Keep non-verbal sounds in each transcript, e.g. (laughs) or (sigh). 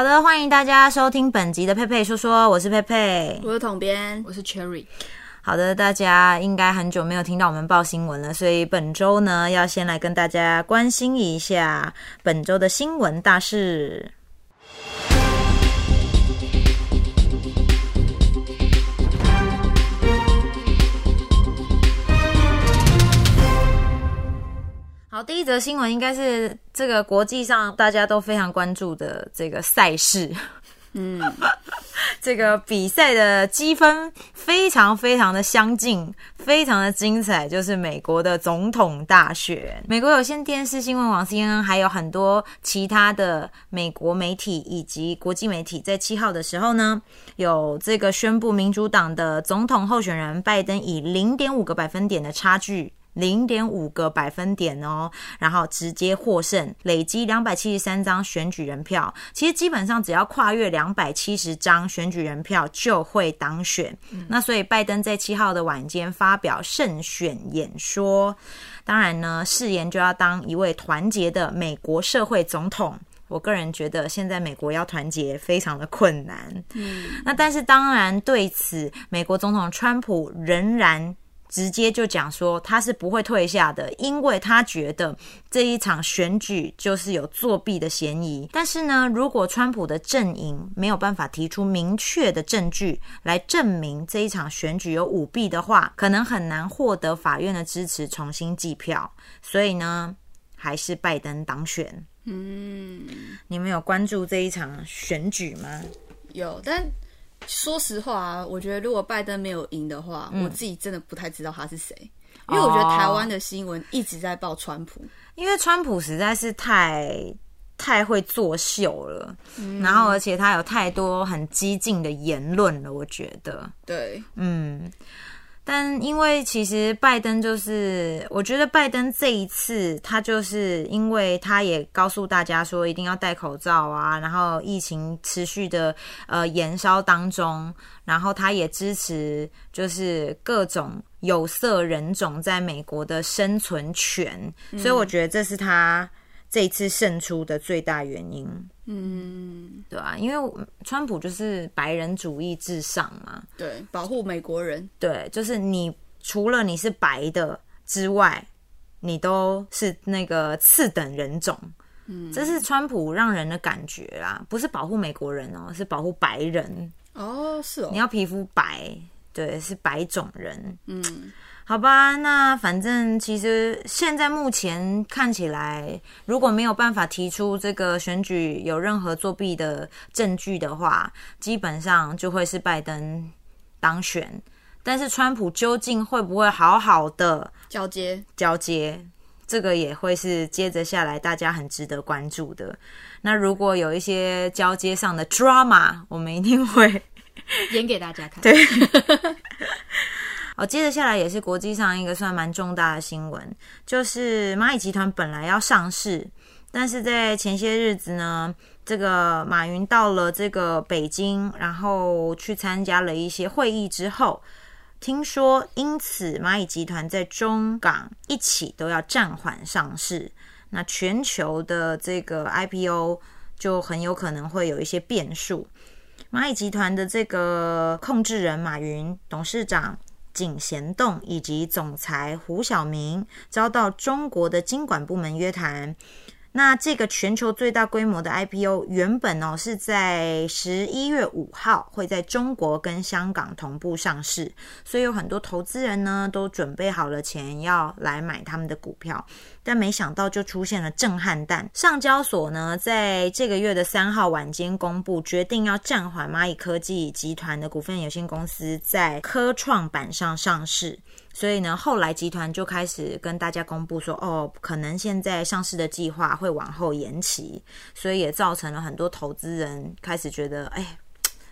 好的，欢迎大家收听本集的佩佩说说，我是佩佩，我是统编，我是 Cherry。好的，大家应该很久没有听到我们报新闻了，所以本周呢，要先来跟大家关心一下本周的新闻大事。好，第一则新闻应该是这个国际上大家都非常关注的这个赛事。嗯，(laughs) 这个比赛的积分非常非常的相近，非常的精彩，就是美国的总统大选。美国有线电视新闻网 CNN 还有很多其他的美国媒体以及国际媒体，在七号的时候呢，有这个宣布民主党的总统候选人拜登以零点五个百分点的差距。零点五个百分点哦，然后直接获胜，累积两百七十三张选举人票。其实基本上只要跨越两百七十张选举人票就会当选。那所以拜登在七号的晚间发表胜选演说，当然呢，誓言就要当一位团结的美国社会总统。我个人觉得现在美国要团结非常的困难。嗯，那但是当然对此，美国总统川普仍然。直接就讲说他是不会退下的，因为他觉得这一场选举就是有作弊的嫌疑。但是呢，如果川普的阵营没有办法提出明确的证据来证明这一场选举有舞弊的话，可能很难获得法院的支持重新计票。所以呢，还是拜登当选。嗯，你们有关注这一场选举吗？有，但。说实话啊，我觉得如果拜登没有赢的话，我自己真的不太知道他是谁，因为我觉得台湾的新闻一直在报川普，因为川普实在是太太会作秀了，然后而且他有太多很激进的言论了，我觉得，对，嗯。但因为其实拜登就是，我觉得拜登这一次他就是因为他也告诉大家说一定要戴口罩啊，然后疫情持续的呃延烧当中，然后他也支持就是各种有色人种在美国的生存权，所以我觉得这是他。这一次胜出的最大原因，嗯，对吧？因为川普就是白人主义至上嘛，对，保护美国人，对，就是你除了你是白的之外，你都是那个次等人种，嗯，这是川普让人的感觉啦，不是保护美国人哦，是保护白人。哦，是哦，你要皮肤白，对，是白种人，嗯。好吧，那反正其实现在目前看起来，如果没有办法提出这个选举有任何作弊的证据的话，基本上就会是拜登当选。但是川普究竟会不会好好的交接？交接，这个也会是接着下来大家很值得关注的。那如果有一些交接上的 drama，我们一定会演给大家看。对。(laughs) 哦，接着下来也是国际上一个算蛮重大的新闻，就是蚂蚁集团本来要上市，但是在前些日子呢，这个马云到了这个北京，然后去参加了一些会议之后，听说因此蚂蚁集团在中港一起都要暂缓上市，那全球的这个 IPO 就很有可能会有一些变数。蚂蚁集团的这个控制人马云，董事长。井贤栋以及总裁胡晓明遭到中国的经管部门约谈。那这个全球最大规模的 IPO 原本哦是在十一月五号会在中国跟香港同步上市，所以有很多投资人呢都准备好了钱要来买他们的股票。但没想到就出现了震撼弹，上交所呢在这个月的三号晚间公布，决定要暂缓蚂蚁科技集团的股份有限公司在科创板上上市。所以呢，后来集团就开始跟大家公布说，哦，可能现在上市的计划会往后延期，所以也造成了很多投资人开始觉得，哎，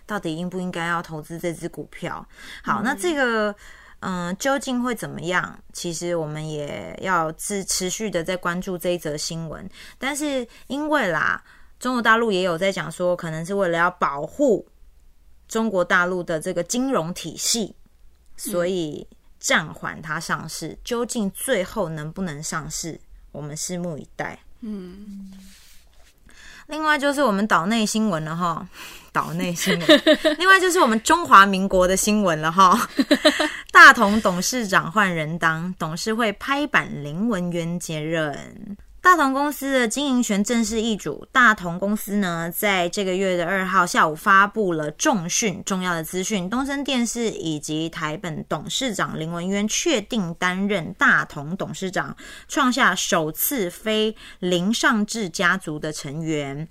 到底应不应该要投资这只股票？好，那这个。嗯，究竟会怎么样？其实我们也要持持续的在关注这一则新闻。但是因为啦，中国大陆也有在讲说，可能是为了要保护中国大陆的这个金融体系，所以暂缓它上市。究竟最后能不能上市，我们拭目以待。嗯。另外就是我们岛内新闻了哈，(laughs) 岛内新闻。另外就是我们中华民国的新闻了哈。(laughs) 大同董事长换人当，董事会拍板林文渊接任。大同公司的经营权正式易主。大同公司呢，在这个月的二号下午发布了重讯重要的资讯，东森电视以及台本董事长林文渊确定担任大同董事长，创下首次非林尚志家族的成员。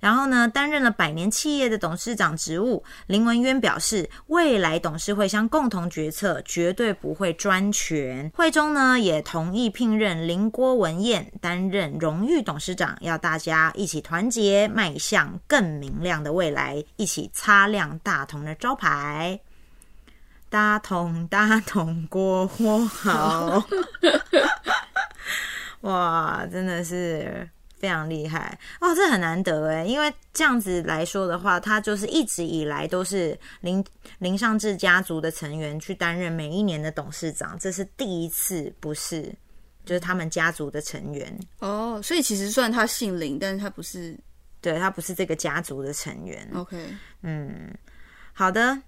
然后呢，担任了百年企业的董事长职务。林文渊表示，未来董事会将共同决策，绝对不会专权。会中呢，也同意聘任林郭文燕担任荣誉董事长，要大家一起团结，迈向更明亮的未来，一起擦亮大同的招牌。大同，大同，国货好！(laughs) 哇，真的是。非常厉害哦，这很难得哎，因为这样子来说的话，他就是一直以来都是林林尚志家族的成员去担任每一年的董事长，这是第一次不是，就是他们家族的成员哦，所以其实算他姓林，但是他不是，对他不是这个家族的成员。OK，嗯，好的。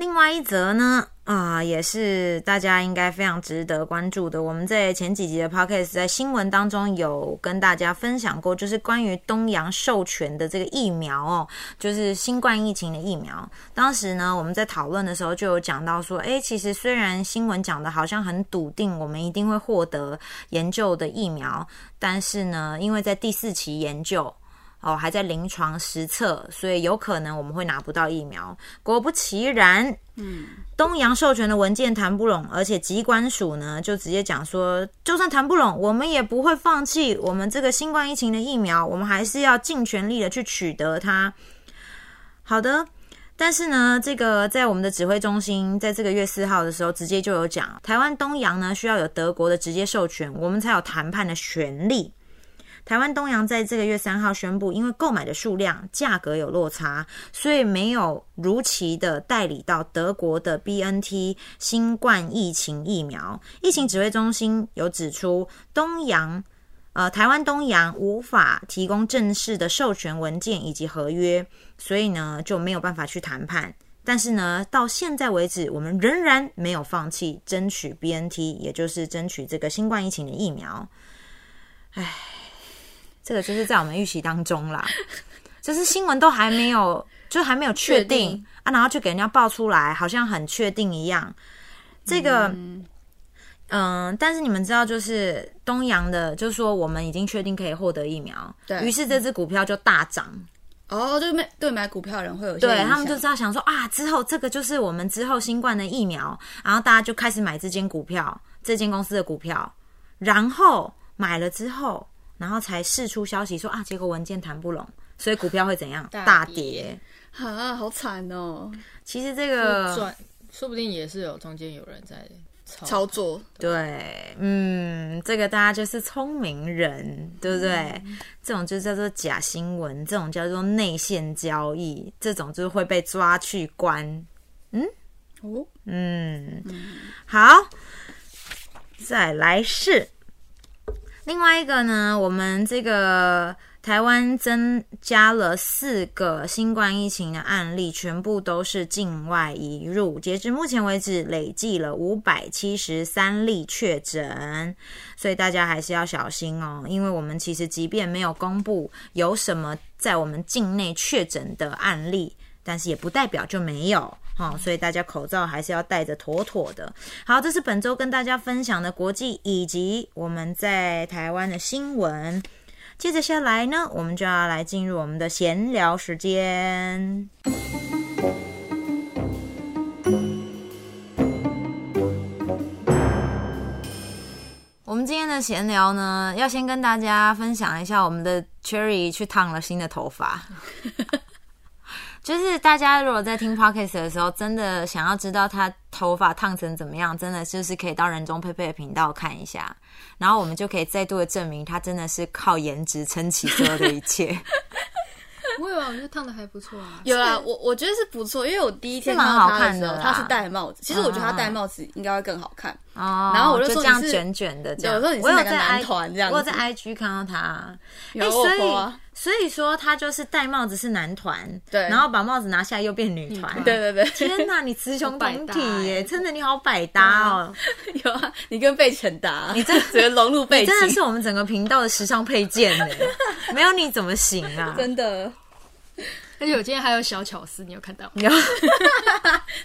另外一则呢，啊，也是大家应该非常值得关注的。我们在前几集的 podcast 在新闻当中有跟大家分享过，就是关于东阳授权的这个疫苗哦，就是新冠疫情的疫苗。当时呢，我们在讨论的时候就有讲到说，诶，其实虽然新闻讲的好像很笃定，我们一定会获得研究的疫苗，但是呢，因为在第四期研究。哦，还在临床实测，所以有可能我们会拿不到疫苗。果不其然，嗯，东洋授权的文件谈不拢，而且机关署呢就直接讲说，就算谈不拢，我们也不会放弃我们这个新冠疫情的疫苗，我们还是要尽全力的去取得它。好的，但是呢，这个在我们的指挥中心，在这个月四号的时候，直接就有讲，台湾东洋呢需要有德国的直接授权，我们才有谈判的权利。台湾东洋在这个月三号宣布，因为购买的数量、价格有落差，所以没有如期的代理到德国的 B N T 新冠疫情疫苗。疫情指挥中心有指出，东洋呃台湾东洋无法提供正式的授权文件以及合约，所以呢就没有办法去谈判。但是呢，到现在为止，我们仍然没有放弃争取 B N T，也就是争取这个新冠疫情的疫苗。唉。这个就是在我们预习当中啦，就是新闻都还没有，就还没有确定啊，然后就给人家爆出来，好像很确定一样。这个，嗯，但是你们知道，就是东阳的，就是说我们已经确定可以获得疫苗，对于是这只股票就大涨。哦，就买对买股票的人会有对他们就知道想说啊，之后这个就是我们之后新冠的疫苗，然后大家就开始买这间股票，这间公司的股票，然后买了之后。然后才释出消息说啊，结果文件谈不拢，所以股票会怎样？大跌啊，好惨哦！其实这个说不定也是有中间有人在操作。对，嗯，这个大家就是聪明人，对不对？这种就叫做假新闻，这种叫做内线交易，这种就是会被抓去关。嗯，哦，嗯，好，再来是。另外一个呢，我们这个台湾增加了四个新冠疫情的案例，全部都是境外移入。截至目前为止，累计了五百七十三例确诊，所以大家还是要小心哦。因为我们其实即便没有公布有什么在我们境内确诊的案例，但是也不代表就没有。好，所以大家口罩还是要戴着妥妥的。好，这是本周跟大家分享的国际以及我们在台湾的新闻。接着下来呢，我们就要来进入我们的闲聊时间。我们今天的闲聊呢，要先跟大家分享一下我们的 Cherry 去烫了新的头发。(laughs) 就是大家如果在听 podcast 的时候，真的想要知道他头发烫成怎么样，真的就是可以到人中佩佩的频道看一下，然后我们就可以再度的证明他真的是靠颜值撑起所有的一切。不会吧？我觉得烫的还不错啊。有啊，我我觉得是不错，因为我第一天看到他的时候，他是戴帽子。其实我觉得他戴帽子应该会更好看。哦，然后我就就这样卷卷的这对样。我说你是哪个我有在男 I- 团这样子我有在 IG 看到他。有哎，所以所以说他就是戴帽子是男团，对然后把帽子拿下来又变女团。团对对对，天哪，你雌雄同体耶！欸真的你好百搭哦，有啊，你跟贝肯搭，你真直接融入背景，真的是我们整个频道的时尚配件呢，没有你怎么行啊？(laughs) 真的。而且我今天还有小巧思，你有看到吗？有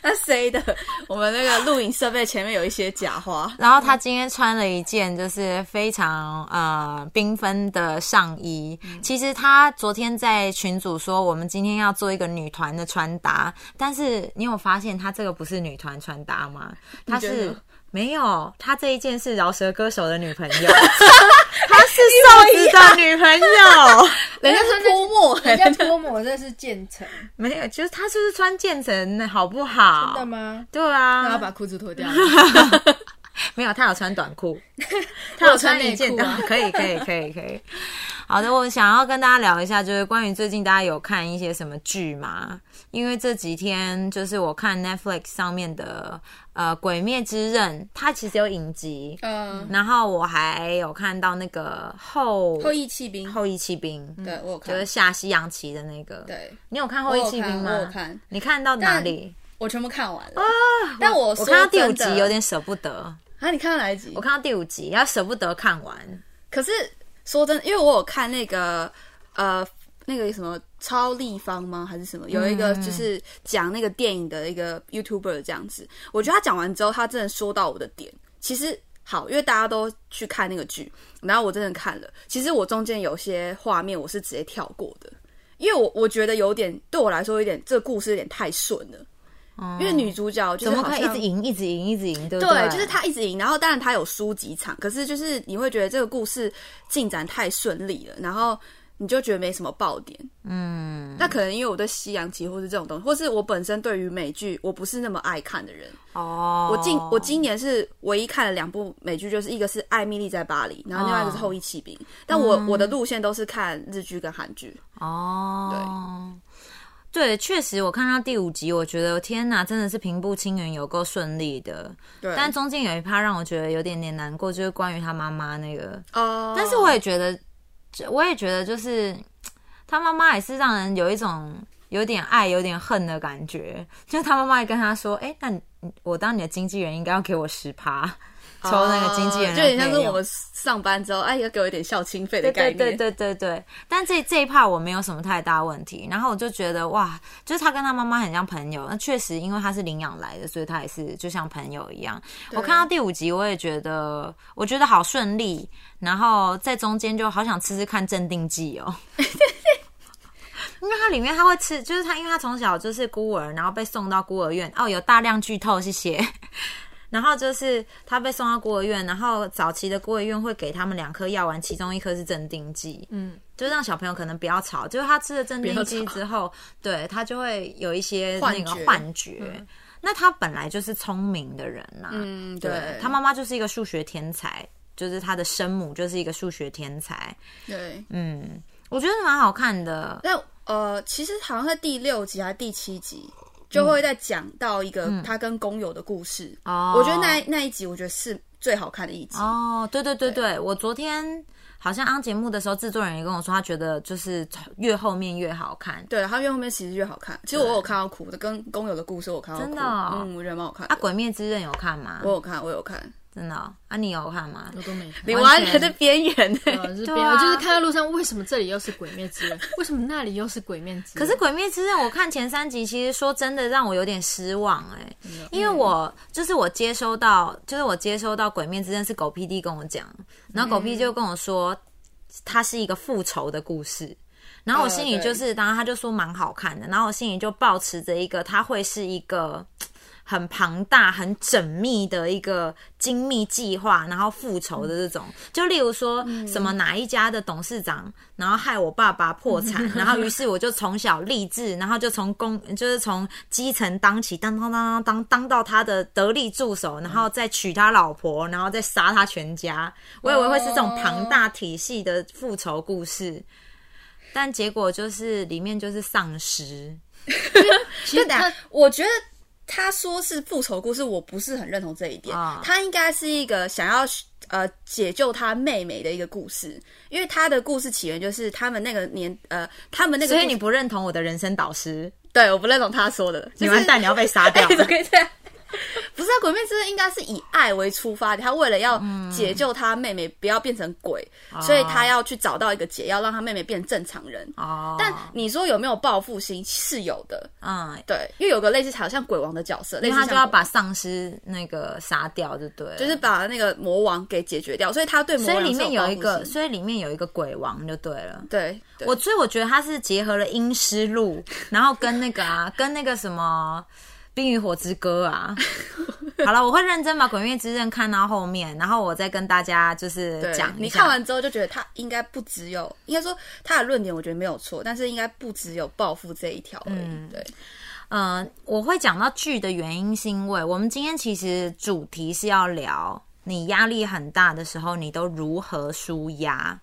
那谁的？我们那个录影设备前面有一些假花，然后他今天穿了一件就是非常呃缤纷的上衣。其实他昨天在群组说我们今天要做一个女团的穿搭，但是你有发现他这个不是女团穿搭吗？他是没有，他这一件是饶舌歌手的女朋友，(laughs) 他是瘦子的女朋友。(laughs) 人家是泼墨、人家泼墨这是渐层，没有，就是他就是穿渐层的好不好？真的吗？对啊，那要把裤子脱掉了。(laughs) (laughs) 没有，他有穿短裤，(laughs) 他有有穿内件的，(laughs) 可以，可以，可以，可以。好的，我想要跟大家聊一下，就是关于最近大家有看一些什么剧吗？因为这几天就是我看 Netflix 上面的呃《鬼灭之刃》，它其实有影集，嗯，然后我还有看到那个后后羿弃兵，后羿弃兵，对我有看就是，下西洋棋的那个。对，你有看后羿弃兵吗？我有看，你看到哪里？我全部看完了。但我我说看到第五集有点舍不得，啊，你看到哪一集我？看到第五集，要舍不得看完。可是说真的，因为我有看那个呃那个什么超立方吗？还是什么？有一个嗯就是讲那个电影的一个 YouTuber 这样子，我觉得他讲完之后，他真的说到我的点。其实好，因为大家都去看那个剧，然后我真的看了。其实我中间有些画面我是直接跳过的，因为我我觉得有点对我来说有点这个故事有点太顺了。因为女主角就是怎么可以一直赢，一直赢，一直赢，对不对，对？就是她一直赢，然后当然她有输几场，可是就是你会觉得这个故事进展太顺利了，然后你就觉得没什么爆点。嗯，那可能因为我对西洋棋或是这种东西，或是我本身对于美剧我不是那么爱看的人。哦，我今我今年是唯一看了两部美剧，就是一个是《艾米丽在巴黎》，然后另外一个是《后羿骑兵》但我我的路线都是看日剧跟韩剧。哦，对，确实，我看到第五集，我觉得天哪，真的是平步青云，有够顺利的。对，但中间有一趴让我觉得有点点难过，就是关于他妈妈那个。哦，但是我也觉得，我也觉得，就是他妈妈也是让人有一种有点爱、有点恨的感觉。就他妈妈也跟他说：“哎、那你我当你的经纪人，应该要给我十趴。”抽那个经纪人就有点像是我们上班之后，哎，要给我一点孝亲费的对概念。对对对对对，但这这一 part 我没有什么太大问题，然后我就觉得哇，就是他跟他妈妈很像朋友，那确实因为他是领养来的，所以他也是就像朋友一样。我看到第五集，我也觉得我觉得好顺利，然后在中间就好想吃吃看镇定剂哦。(laughs) 因为它里面他会吃，就是他，因为他从小就是孤儿，然后被送到孤儿院。哦，有大量剧透，谢谢。然后就是他被送到孤儿院，然后早期的孤儿院会给他们两颗药丸，其中一颗是镇定剂，嗯，就让小朋友可能不要吵。就是他吃了镇定剂之后，对他就会有一些那个幻觉。那他本来就是聪明的人呐、嗯，对对，他妈妈就是一个数学天才，就是他的生母就是一个数学天才。对。嗯，我觉得蛮好看的。那呃，其实好像在第六集还是第七集，就会再讲到一个他跟工友的故事。哦我觉得那那一集，我觉得是最好看的一集。哦，对对对对，我昨天好像安节目的时候，制作人也跟我说，他觉得就是越后面越好看。对，然后越后面其实越好看。其实我有看到哭的，跟工友的故事我看到哭。真的哦嗯，我觉得蛮好看啊，《鬼灭之刃》有看吗？我有看，我有看。真的哦、啊，你有看吗？我都没看。你完全在边缘呢。我就是看到路上，为什么这里又是鬼灭之刃？为什么那里又是鬼灭之刃？(laughs) 可是《鬼灭之刃》，我看前三集，其实说真的让我有点失望哎、因为我就是我接收到，就是我接收到《鬼灭之刃》是狗屁 D 跟我讲，然后狗 PD 就跟我说，它是一个复仇的故事。然后我心里就是，当然他就说蛮好看的，然后我心里就抱持着一个，它会是一个很庞大、很缜密的一个精密计划，然后复仇的这种。就例如说什么哪一家的董事长，然后害我爸爸破产，(laughs) 然后于是我就从小立志，然后就从工就是从基层当起，当当当当当当到他的得力助手，然后再娶他老婆，然后再杀他全家。我以为会是这种庞大体系的复仇故事。但结果就是里面就是丧尸，其实他我觉得他说是复仇故事，我不是很认同这一点。啊他应该是一个想要呃解救他妹妹的一个故事，因为他的故事起源就是他们那个年呃，他们那个所以你不认同我的人生导师，对我不认同他说的，就是你完蛋，你要被杀掉 (laughs) 哎。怎么可以这样？不是啊，《鬼灭之刃》应该是以爱为出发的，他为了要解救他妹妹，不要变成鬼，所以他要去找到一个解药，让他妹妹变正常人。哦，但你说有没有报复心？是有的，嗯，对，因为有个类似好像鬼王的角色，类似像因为他就要把丧尸那个杀掉，就对，就是把那个魔王给解决掉，所以他对魔王所以里面有一个，所以里面有一个鬼王就对了。对，对我所以我觉得他是结合了阴尸路，然后跟那个啊，跟那个什么《冰与火之歌》啊。(laughs) 好了，我会认真把《鬼灭之刃》看到后面，然后我再跟大家就是对讲。你看完之后就觉得他应该不只有，应该说他的论点我觉得没有错，但是应该不只有报复这一条而已。嗯对，呃，我会讲到剧的原因，是因为我们今天其实主题是要聊你压力很大的时候，你都如何舒压。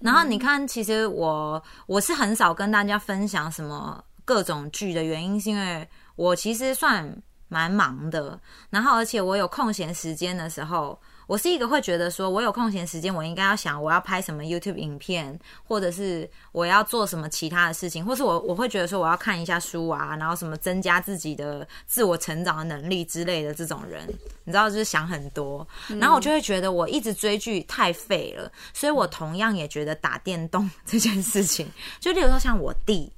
然后你看，其实我我是很少跟大家分享什么各种剧的原因，是因为我其实算蛮忙的，然后而且我有空闲时间的时候，我是一个会觉得说，我有空闲时间，我应该要想我要拍什么 YouTube 影片，或者是我要做什么其他的事情，或是我我会觉得说我要看一下书啊，然后什么增加自己的自我成长的能力之类的这种人，你知道，就是想很多，然后我就会觉得我一直追剧太废了，所以我同样也觉得打电动 (laughs) 这件事情，就例如说像我弟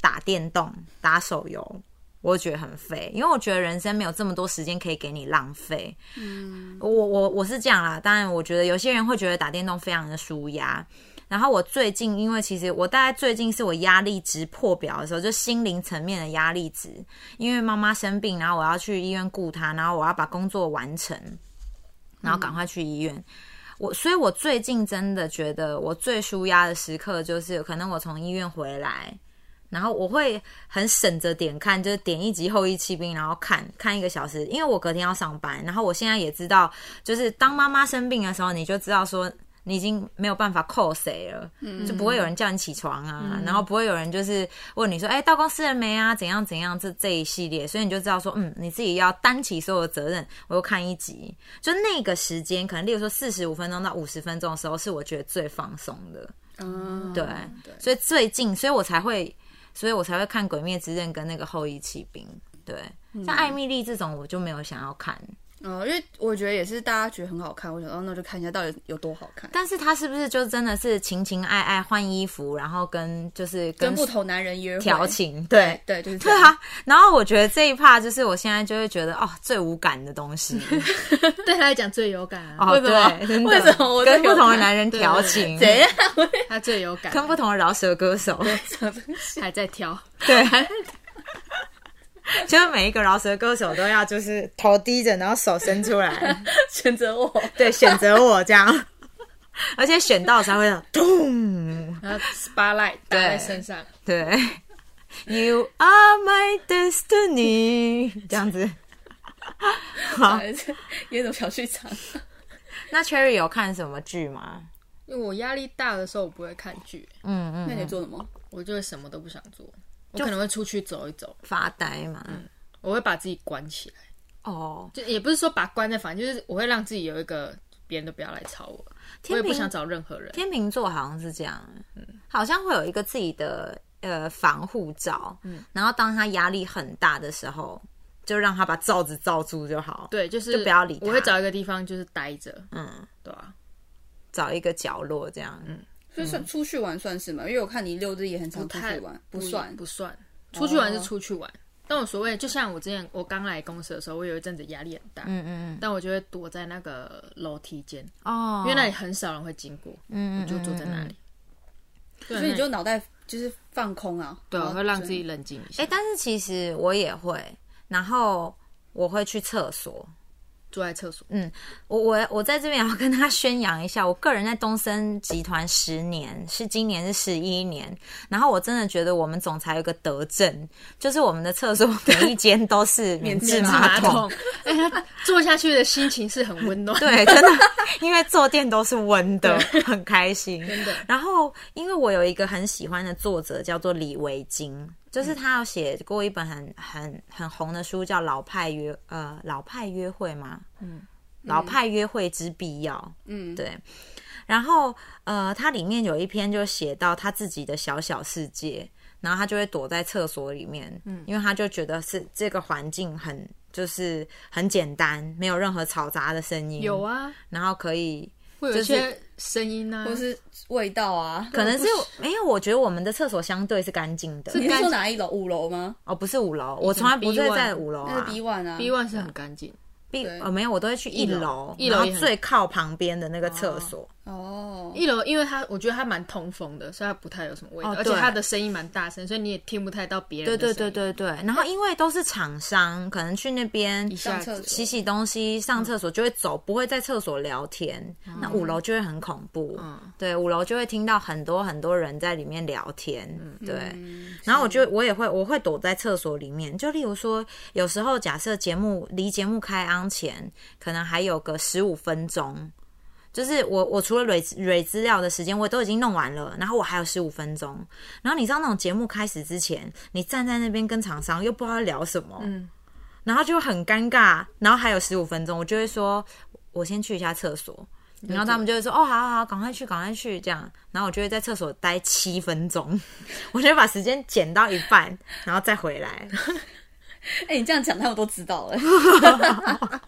打电动、打手游。我觉得很废，因为我觉得人生没有这么多时间可以给你浪费。嗯，我我我是这样啦。当然，我觉得有些人会觉得打电动非常的舒压。然后我最近，因为其实我大概最近是我压力值破表的时候，就心灵层面的压力值。因为妈妈生病，然后我要去医院顾她，然后我要把工作完成，然后赶快去医院。我所以，我最近真的觉得我最舒压的时刻，就是可能我从医院回来，然后我会很省着点看，就是点一集《后羿弃兵》，然后看看一个小时，因为我隔天要上班。然后我现在也知道，就是当妈妈生病的时候，你就知道说你已经没有办法扣谁了，就不会有人叫你起床啊，然后不会有人就是问你说，哎、到公司了没啊？怎样怎样？这这一系列，所以你就知道说，嗯，你自己要担起所有的责任。我又看一集，就那个时间，可能例如说四十五分钟到五十分钟的时候，是我觉得最放松的。嗯，对，所以最近，所以我才会，所以我才会看《鬼灭之刃》跟那个《后羿骑兵》。对，像艾米丽这种，我就没有想要看。哦，因为我觉得也是大家觉得很好看，我想哦，那就看一下到底有多好看。但是他是不是就真的是情情爱爱换衣服，然后跟就是跟不同男人约会调情？对对，就是。对啊。然后我觉得这一趴就是我现在就会觉得哦，最无感的东西。(laughs) 对他来讲最有感啊，哦，为什么对，(laughs) 真的为什么我跟不同的男人调情？怎样？他最有感，跟不同的饶舌歌手，(laughs) 还在挑，对，就是每一个饶舌歌手都要就是头低着，然后手伸出来，(laughs) 选择我，对，选择我这样，而且选到才会有咚，(laughs) 然后 spotlight 打在身上，对，You are my destiny，(laughs) 这样子。好，演种小剧场。那 Cherry 有看什么剧吗？因为我压力大的时候，我不会看剧，嗯嗯，那你做什么？我就会什么都不想做，我可能会出去走一走，发呆嘛。我会把自己关起来，哦，就也不是说把关在房间，就是我会让自己有一个别人都不要来吵我，我也不想找任何人。天秤座好像是这样，嗯，好像会有一个自己的呃防护罩，嗯，然后当他压力很大的时候，就让他把罩子罩住就好，对，就是就不要理他我会找一个地方就是待着，嗯，对啊，找一个角落这样，嗯，所以算出去玩算是吗？因为我看你六日也很常出去玩，不算。不算，出去玩是出去玩。但我所谓，就像我之前我刚来公司的时候，我有一阵子压力很大，嗯嗯嗯，但我就会躲在那个楼梯间，哦，因为那里很少人会经过，嗯，嗯我就坐在那里。所以你就脑袋就是放空啊。对，我会让自己冷静一下哎、，但是其实我也会，然后我会去厕所，坐在厕所。嗯我我我在这边也要跟他宣扬一下，我个人在东森集团十年，是今年是十一年，然后我真的觉得我们总裁有个德政，就是我们的厕所每一间都是免治马桶。(laughs) 马桶，哎，他坐下去的心情是很温暖。(laughs) 对，真的，因为坐垫都是温的，(laughs) 很开心。真的然后，因为我有一个很喜欢的作者叫做李维京，就是他有写过一本很很很红的书，叫《老派约呃老派约会》吗？嗯，老派约会之必要。嗯，对。然后呃，它里面有一篇就写到他自己的小小世界，然后他就会躲在厕所里面，嗯，因为他就觉得是这个环境很就是很简单，没有任何嘈杂的声音，有啊，然后可以会有一些声音啊，或是味道啊，可能是没有，我觉得我们的厕所相对是干净的。你是说哪一楼？五楼吗？哦，不是五楼，我从来不会 B1 在五楼那是啊。B one 啊 B one 是很干净，呃没有，我都会去一楼，一楼最靠旁边的那个厕所。哦，一楼因为它我觉得它蛮通风的，所以它不太有什么味道，哦对而且它的声音蛮大声，所以你也听不太到别人对对。对对对，然后因为都是厂商，可能去那边洗洗东西、上厕所就会走，不会在厕所聊天。那五楼就会很恐怖，嗯对，五楼就会听到很多很多人在里面聊天，嗯对。嗯然后我就我也会我会躲在厕所里面，就例如说，有时候假设节目离节目开昂前，可能还有个十五分钟。就是我，我除了蕊蕊资料的时间，我都已经弄完了，然后我还有十五分钟。然后你知道那种节目开始之前，你站在那边跟厂商又不知道聊什么，嗯，然后就很尴尬。然后还有十五分钟，我就会说，我先去一下厕所。然后他们就会说：“哦，好好好，赶快去，赶快去。”这样，然后我就会在厕所待七分钟，(laughs) 我就把时间减到一半，然后再回来。(laughs) 哎，你这样讲，他们都知道了。(laughs)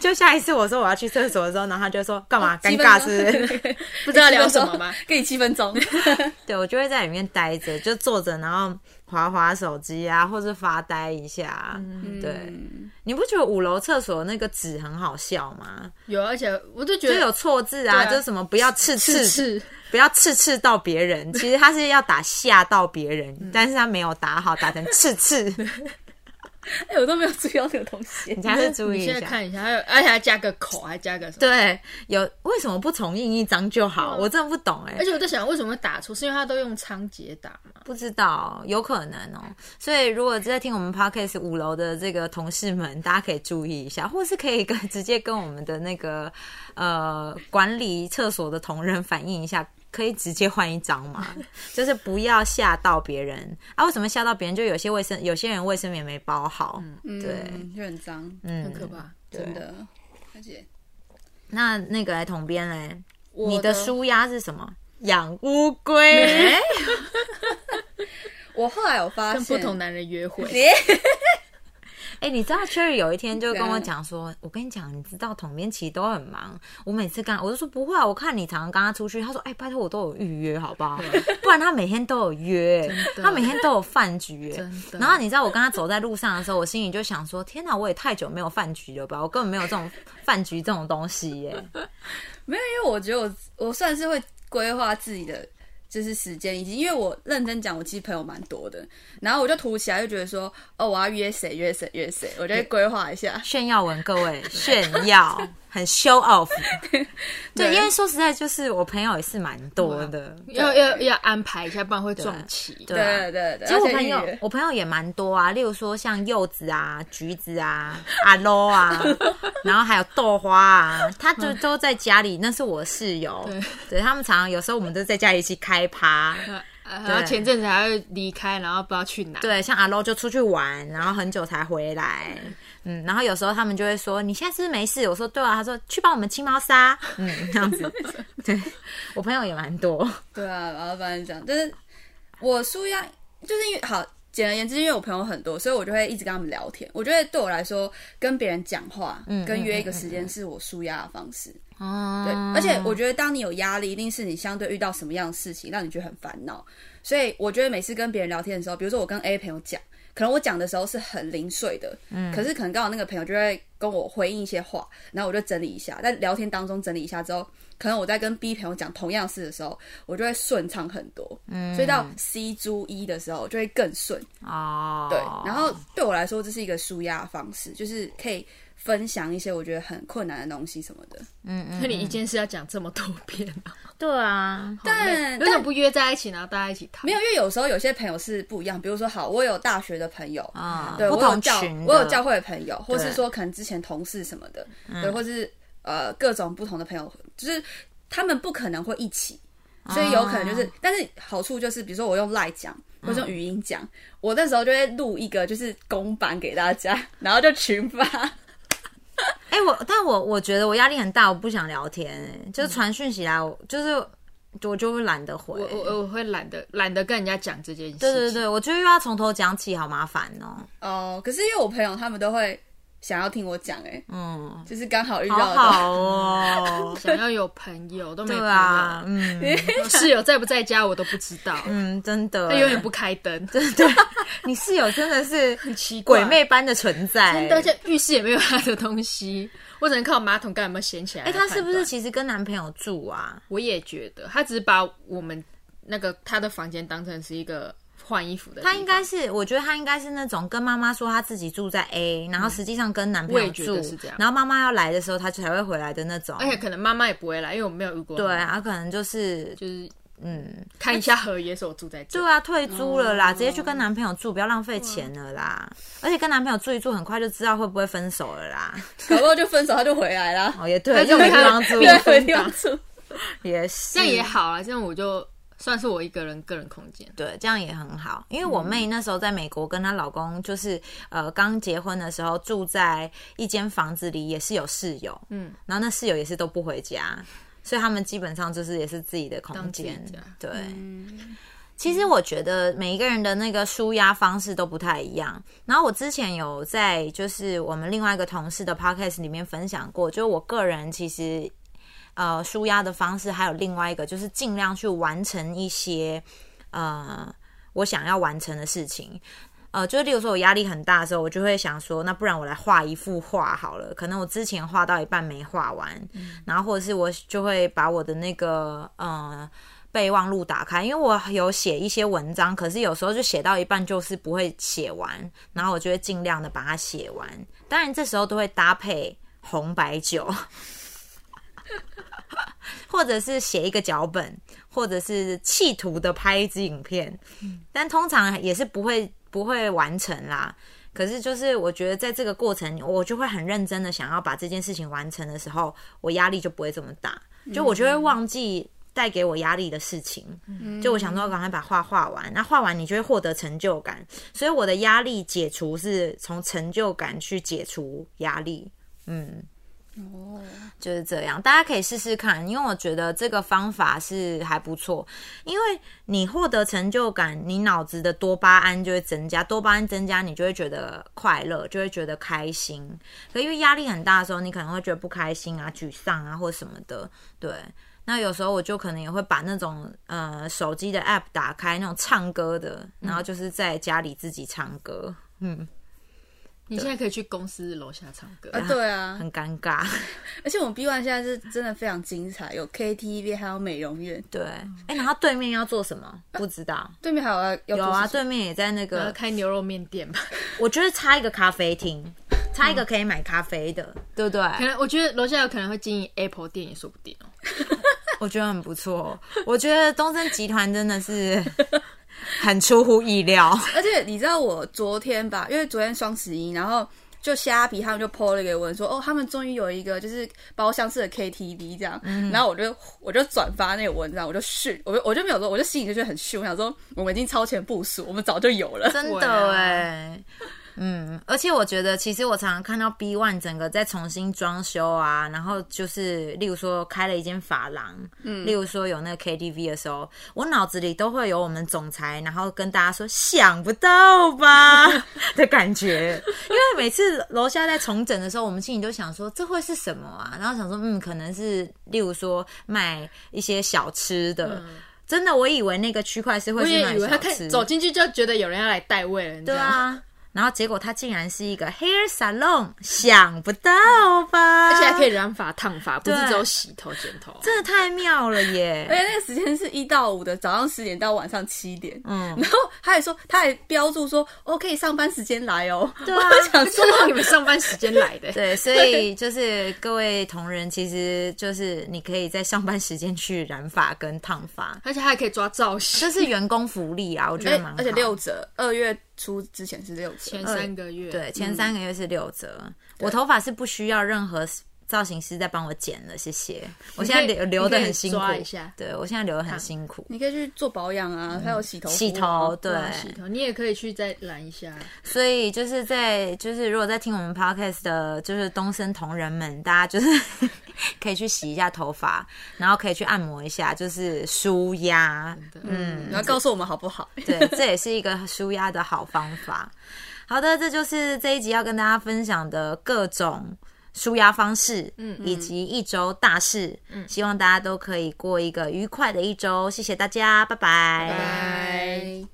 就下一次我说我要去厕所的时候，然后他就说：“干嘛？尴尬是不是？”不知道聊什么吗？(laughs) 给你七分钟。(laughs) 对，我就会在里面待着，就坐着，然后划划手机啊，或是发呆一下。对，嗯你不觉得五楼厕所那个纸很好笑吗？有，而且我就觉得就有错字啊，啊就是什么不要刺刺，刺刺，不要刺刺到别人。其实他是要打吓到别人，但是他没有打好，打成刺刺。(laughs) 哎，我都没有注意到这个东西你。下次注意一下。现在看一下，还有而且还加个口，还加个什么？对，有为什么不重印一张就好？我真的不懂哎、而且我在想，为什么会打出？是因为他都用仓颉打嘛？不知道，有可能哦。所以如果在听我们 podcast 五楼的这个同事们，大家可以注意一下，或是可以跟直接跟我们的那个呃管理厕所的同仁反映一下。可以直接换一张嘛？(laughs) 就是不要吓到别人啊！为什么吓到别人？就有些卫生，有些人卫生棉没包好，对，嗯，就很脏，嗯，很可怕。真的。而且那那个来统编嘞，我你的舒压是什么？(laughs) 养乌龟。(laughs) 我后来有发现，跟不同男人约会，哎、你知道 Cherry 有一天就跟我讲说，我跟你讲，你知道统编其实都很忙。我每次跟他，我就说不会啊，我看你常常跟他出去。他说，哎、拜托我都有预约，好不好？不然他每天都有约，他每天都有饭局。哎然后你知道我跟他走在路上的时候，我心里就想说，天哪，我也太久没有饭局了吧？我根本没有这种饭局这种东西耶。(laughs) 没有，因为我觉得我我算是会规划自己的就是时间，以及因为我认真讲，我其实朋友蛮多的，然后我就突如其来就觉得说，哦，我要约谁约谁约谁，我就会规划一下。炫耀文，各位炫耀，很 show off。(laughs) 对，对因为说实在，就是我朋友也是蛮多的。要要要安排一下，不然会撞期。对啊对对对，其实我朋友我朋友也蛮多啊，例如说像柚子啊、橘子啊、阿 low 啊，(laughs) 然后还有豆花啊，他就都在家里。那是我室友，对他们常常有时候我们都在家里一起开趴。呃然后前阵子还会离开，然后不知道去哪。对，像阿 low 就出去玩，然后很久才回来。嗯，然后有时候他们就会说：“你现在是不是没事？”我说：“对啊。”他说：“去帮我们清猫砂。”嗯，这样子。(laughs) 对我朋友也蛮多。对啊，然后反正这样，但是我舒压就是因为好。简而言之，因为我朋友很多，所以我就会一直跟他们聊天。我觉得对我来说，跟别人讲话，跟约一个时间是我舒压的方式。哦对，而且我觉得当你有压力，一定是你相对遇到什么样的事情让你觉得很烦恼。所以我觉得每次跟别人聊天的时候，比如说我跟 A 朋友讲，可能我讲的时候是很零碎的，嗯，可是可能刚好那个朋友就会跟我回应一些话，然后我就整理一下，在聊天当中整理一下之后，可能我在跟 B 朋友讲同样事的时候，我就会顺畅很多，嗯，所以到 C 猪一的时候就会更顺，哦，对，然后对我来说这是一个舒压方式，就是可以分享一些我觉得很困难的东西什么的。嗯嗯那你一件事要讲这么多遍啊？对啊，但为什么不约在一起，然后大家一起谈？没有，因为有时候有些朋友是不一样，比如说，好，我有大学的朋友，啊，对不同我有教我有教会的朋友，或是对说可能之前同事什么的，对，或是呃各种不同的朋友，就是他们不可能会一起，所以有可能就是，但是好处就是，比如说我用赖讲，或者用语音讲，我那时候就会录一个就是公版给大家，然后就群发。哎、我但我我觉得我压力很大，我不想聊天、哎，就是传讯息来，我就是我就会懒得回。我我我会懒得懒得跟人家讲这件事情。对对对，我觉得又要从头讲起，好麻烦哦。哦，可是因为我朋友他们都会想要听我讲，哎，嗯，就是刚好遇到好的。好哦。(laughs) 想要有朋友都没啊，嗯室友在不在家我都不知道，嗯，真的，他永远不开灯，(laughs) 真的你室友真的是很奇怪鬼魅般的存在、真的，而且浴室也没有他的东西，我只能靠马桶盖有没有掀起来。哎、他是不是？其实跟男朋友住啊？我也觉得，他只是把我们那个他的房间当成是一个换衣服的。她应该是，我觉得她应该是那种跟妈妈说她自己住在 A，然后实际上跟男朋友住，得是这样然后妈妈要来的时候，她才会回来的那种。而且可能妈妈也不会来，因为我没有遇过。对，啊，可能就是就是嗯，看一下合约，说我住在这。对啊，退租了哦啦，直接去跟男朋友住，不要浪费钱了啦。而且跟男朋友住一住，很快就知道会不会分手了啦。(laughs) 搞不好就分手，他就回来了。哦，也对，他就又没地看方住，对，回地方住。(laughs) (laughs) 也是，这样也好啊，这样我就算是我一个人个人空间。对，这样也很好。因为我妹那时候在美国跟她老公，就是呃刚结婚的时候住在一间房子里，也是有室友，嗯，然后那室友也是都不回家，所以他们基本上就是也是自己的空间家。对，其实我觉得每一个人的那个舒压方式都不太一样。然后我之前有在就是我们另外一个同事的 podcast 里面分享过，就是我个人其实呃舒压的方式还有另外一个，就是尽量去完成一些呃我想要完成的事情。呃，就是例如说我压力很大的时候，我就会想说，那不然我来画一幅画好了。可能我之前画到一半没画完，然后或者是我就会把我的那个呃备忘录打开，因为我有写一些文章，可是有时候就写到一半就是不会写完，然后我就会尽量的把它写完。当然这时候都会搭配红白酒，(laughs) 或者是写一个脚本，或者是企图的拍一支影片，但通常也是不会不会完成啦。可是就是我觉得在这个过程，我就会很认真的想要把这件事情完成的时候，我压力就不会这么大，就我就会忘记带给我压力的事情。就我想说，赶快把画画完，那画完你就会获得成就感，所以我的压力解除是从成就感去解除压力。嗯，哦，就是这样，大家可以试试看，因为我觉得这个方法是还不错。因为你获得成就感，你脑子的多巴胺就会增加，多巴胺增加，你就会觉得快乐，就会觉得开心。可因为压力很大的时候，你可能会觉得不开心啊、沮丧啊或什么的，对。那有时候我就可能也会把那种呃手机的 app 打开，那种唱歌的，然后就是在家里自己唱歌，嗯，你现在可以去公司楼下唱歌，啊，对啊，很尴尬。(laughs) 而且我们 B One 现在是真的非常精彩，有 KTV，还有美容院，对，哎、然后对面要做什么？不知道。对面还有有啊，对面也在那呃，个，开牛肉面店吧。(laughs) 我觉得差一个咖啡厅，差一个可以买咖啡的，对不对？可能我觉得楼下有可能会经营 Apple 店也说不定哦。(laughs) 我觉得很不错。我觉得东森集团真的是 (laughs) 很出乎意料。(laughs) 而且你知道我昨天吧，因为昨天双十一，然后就虾皮他们就 PO 了一个文说，哦，他们终于有一个就是包厢式的 KTV 这样，然后我就我就转发那个文章，我就训，我就我就没有说，我就心里就觉得很续，我想说我们已经超前部署，我们早就有了。真的哎。嗯，而且我觉得，其实我常常看到 B One 整个在重新装修啊，然后就是例如说开了一间发廊，嗯，例如说有那个 KTV 的时候，我脑子里都会有我们总裁，然后跟大家说想不到吧？(laughs) 的感觉，因为每次楼下在重整的时候，我们心里都想说这会是什么啊，然后想说嗯，可能是例如说卖一些小吃的。真的，我以为那个区块是会我也是卖以为他看小吃，走进去就觉得有人要来代位了？对啊，然后结果它竟然是一个 hair salon，想不到吧？而且还可以以，染发、烫发，不是只有洗头、剪头。真的太妙了耶而！且那个时间是一到五的，早上十点到晚上七点。嗯，然后他还说，他还标注说，哦，可以上班时间来哦。对啊想说你们上班时间来的。(laughs) 对，所以就是各位同仁，其实就是你可以在上班时间去染发跟烫发，而且还可以抓造型。这是员工福利啊，我觉得蛮。而且六折，二月初之前是六折。前。三个月，对前三个月是六折，我头发是不需要任何造型师在帮我剪了，谢谢。我现在留留的很辛苦对我现在留的很辛苦。你可以去做保养啊，还有洗头、洗头，对，洗头，你也可以去再染一下。所以就是在就是如果在听我们 podcast 的，就是东森同仁们，大家就是 (laughs) 可以去洗一下头发，然后可以去按摩一下，就是舒压。嗯，然后告诉我们好不好？对，这也是一个舒压的好方法。好的，这就是这一集要跟大家分享的各种。舒压方式，嗯，以及一周大事，嗯，希望大家都可以过一个愉快的一周。谢谢大家，拜拜，拜。